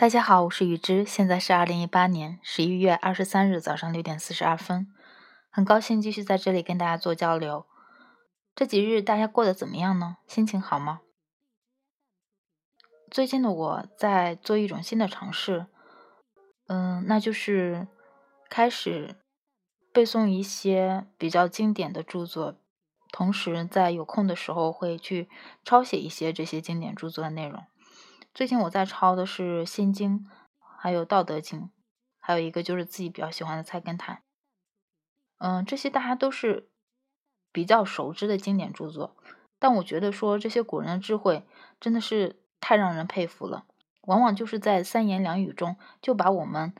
大家好，我是雨之，现在是二零一八年十一月二十三日早上六点四十二分，很高兴继续在这里跟大家做交流。这几日大家过得怎么样呢？心情好吗？最近的我在做一种新的尝试，嗯，那就是开始背诵一些比较经典的著作，同时在有空的时候会去抄写一些这些经典著作的内容。最近我在抄的是《心经》，还有《道德经》，还有一个就是自己比较喜欢的《菜根谭》。嗯，这些大家都是比较熟知的经典著作，但我觉得说这些古人的智慧真的是太让人佩服了。往往就是在三言两语中就把我们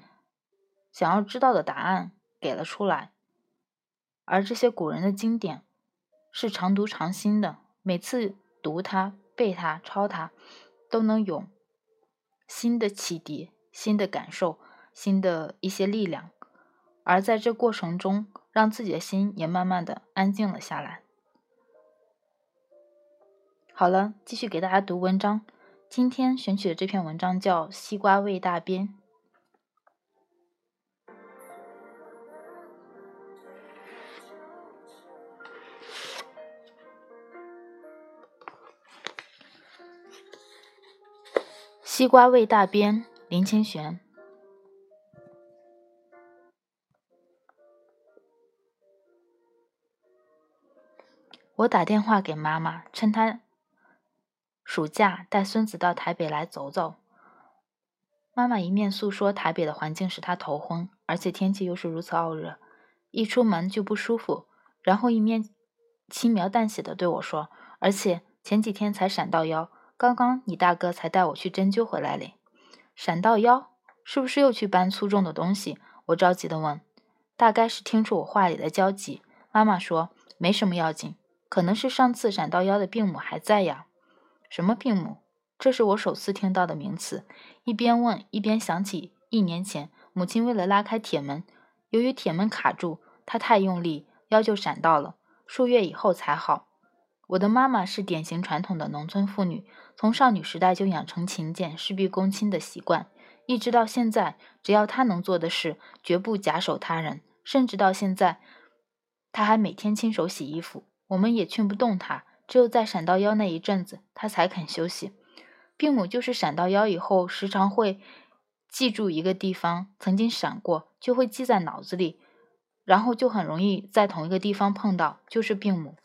想要知道的答案给了出来。而这些古人的经典是常读常新的，每次读它、背它、抄它。都能有新的启迪、新的感受、新的一些力量，而在这过程中，让自己的心也慢慢的安静了下来。好了，继续给大家读文章。今天选取的这篇文章叫《西瓜味大边》。西瓜味大边，林清玄。我打电话给妈妈，趁她暑假带孙子到台北来走走。妈妈一面诉说台北的环境使她头昏，而且天气又是如此傲热，一出门就不舒服，然后一面轻描淡写的对我说：“而且前几天才闪到腰。”刚刚你大哥才带我去针灸回来嘞，闪到腰，是不是又去搬粗重的东西？我着急的问。大概是听出我话里的焦急，妈妈说没什么要紧，可能是上次闪到腰的病母还在呀。什么病母？这是我首次听到的名词。一边问一边想起一年前母亲为了拉开铁门，由于铁门卡住，她太用力，腰就闪到了，数月以后才好。我的妈妈是典型传统的农村妇女，从少女时代就养成勤俭、事必躬亲的习惯，一直到现在，只要她能做的事，绝不假手他人。甚至到现在，她还每天亲手洗衣服。我们也劝不动她，只有在闪到腰那一阵子，她才肯休息。病母就是闪到腰以后，时常会记住一个地方曾经闪过，就会记在脑子里，然后就很容易在同一个地方碰到，就是病母。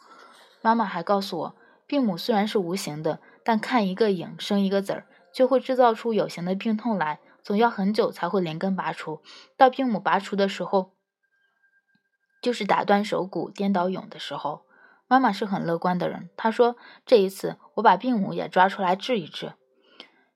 妈妈还告诉我，病母虽然是无形的，但看一个影生一个子儿，就会制造出有形的病痛来，总要很久才会连根拔除。到病母拔除的时候，就是打断手骨、颠倒蛹的时候。妈妈是很乐观的人，她说这一次我把病母也抓出来治一治。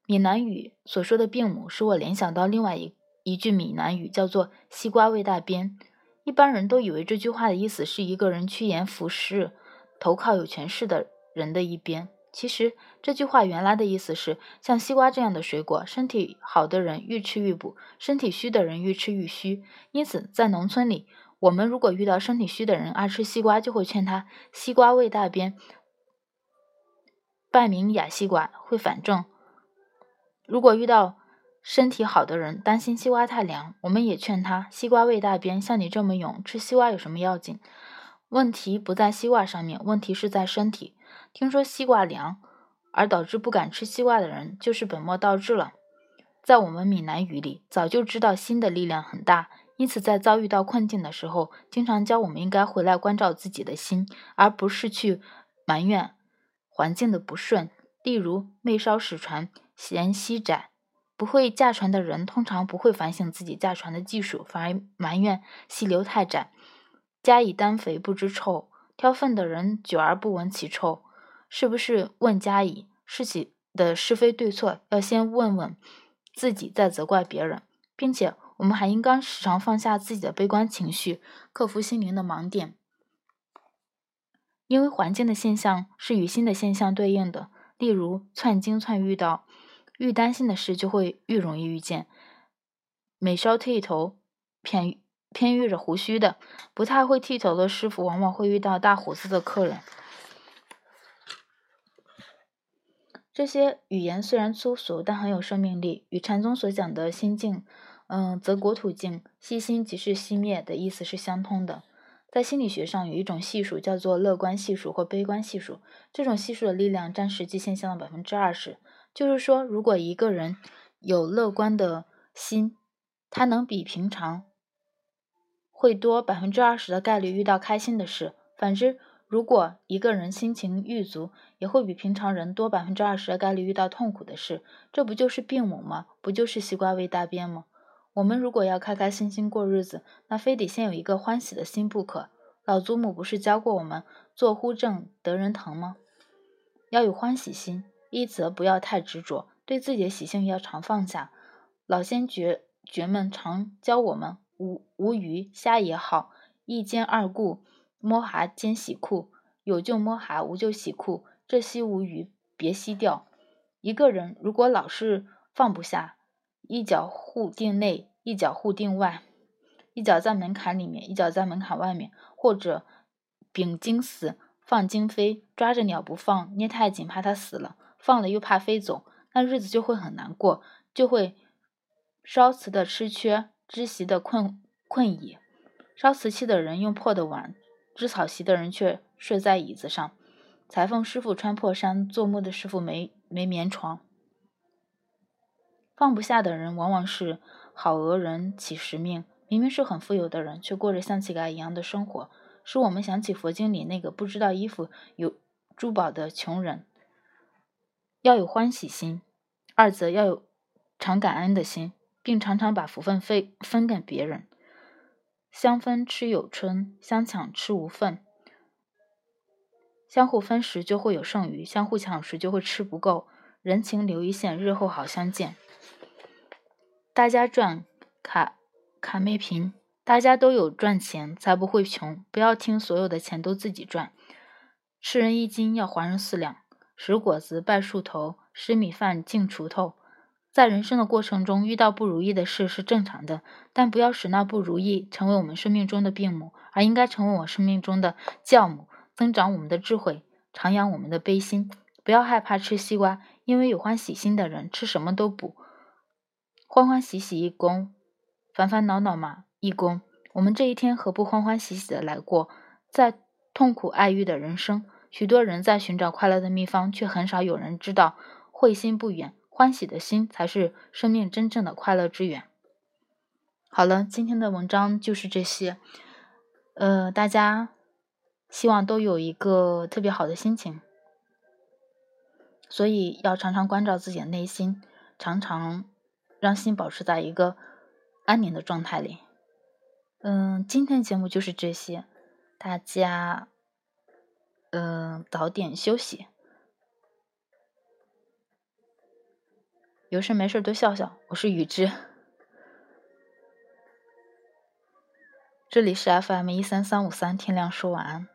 闽南语所说的病母，使我联想到另外一一句闽南语，叫做“西瓜味大边”。一般人都以为这句话的意思是一个人趋炎附势。投靠有权势的人的一边。其实这句话原来的意思是，像西瓜这样的水果，身体好的人愈吃愈补，身体虚的人愈吃愈虚。因此，在农村里，我们如果遇到身体虚的人爱吃西瓜，就会劝他西瓜味大边，半名哑西瓜会反正。如果遇到身体好的人担心西瓜太凉，我们也劝他西瓜味大边，像你这么勇，吃西瓜有什么要紧？问题不在西瓜上面，问题是在身体。听说西瓜凉，而导致不敢吃西瓜的人，就是本末倒置了。在我们闽南语里，早就知道心的力量很大，因此在遭遇到困境的时候，经常教我们应该回来关照自己的心，而不是去埋怨环境的不顺。例如，妹烧使船嫌溪窄，不会驾船的人通常不会反省自己驾船的技术，反而埋怨溪流太窄。加以单肥不知臭，挑粪的人久而不闻其臭，是不是问加以事情的是非对错，要先问问自己，再责怪别人，并且我们还应该时常放下自己的悲观情绪，克服心灵的盲点，因为环境的现象是与心的现象对应的。例如，窜精窜遇到愈担心的事，就会愈容易遇见。每稍剃头，偏。偏遇着胡须的，不太会剃头的师傅，往往会遇到大胡子的客人。这些语言虽然粗俗，但很有生命力，与禅宗所讲的心境，嗯，则国土静，息心即是熄灭的意思是相通的。在心理学上，有一种系数叫做乐观系数或悲观系数，这种系数的力量占实际现象的百分之二十。就是说，如果一个人有乐观的心，他能比平常会多百分之二十的概率遇到开心的事；反之，如果一个人心情郁足，也会比平常人多百分之二十的概率遇到痛苦的事。这不就是病母吗？不就是西瓜味大便吗？我们如果要开开心心过日子，那非得先有一个欢喜的心不可。老祖母不是教过我们“坐呼正，得人疼”吗？要有欢喜心，一则不要太执着，对自己的喜性要常放下。老先觉觉们常教我们：无无鱼虾也好，一兼二顾，摸蛤兼洗裤，有就摸蛤，无就洗裤。这吸无鱼，别吸掉。一个人如果老是放不下，一脚护定内。一脚护定外，一脚在门槛里面，一脚在门槛外面，或者秉经死，放经飞，抓着鸟不放，捏太紧怕它死了，放了又怕飞走，那日子就会很难过，就会烧瓷的吃缺，织席的困困椅。烧瓷器的人用破的碗，织草席的人却睡在椅子上。裁缝师傅穿破衫，做木的师傅没没棉床。放不下的人，往往是。好讹人起实命，明明是很富有的人，却过着像乞丐一样的生活，使我们想起佛经里那个不知道衣服有珠宝的穷人。要有欢喜心，二则要有常感恩的心，并常常把福分分分给别人。相分吃有春，相抢吃无份。相互分时就会有剩余，相互抢时就会吃不够。人情留一线，日后好相见。大家赚卡卡没贫，大家都有赚钱，才不会穷。不要听所有的钱都自己赚。吃人一斤要还人四两，拾果子拜树头，拾米饭净锄头。在人生的过程中，遇到不如意的事是正常的，但不要使那不如意成为我们生命中的病母，而应该成为我生命中的教母，增长我们的智慧，徜徉我们的悲心。不要害怕吃西瓜，因为有欢喜心的人吃什么都补。欢欢喜喜一公，烦烦恼恼嘛一公。我们这一天何不欢欢喜喜的来过？在痛苦爱欲的人生，许多人在寻找快乐的秘方，却很少有人知道，慧心不远，欢喜的心才是生命真正的快乐之源。好了，今天的文章就是这些。呃，大家希望都有一个特别好的心情，所以要常常关照自己的内心，常常。让心保持在一个安宁的状态里。嗯，今天节目就是这些，大家嗯早点休息，有事没事多笑笑。我是雨之，这里是 FM 一三三五三，天亮说晚安。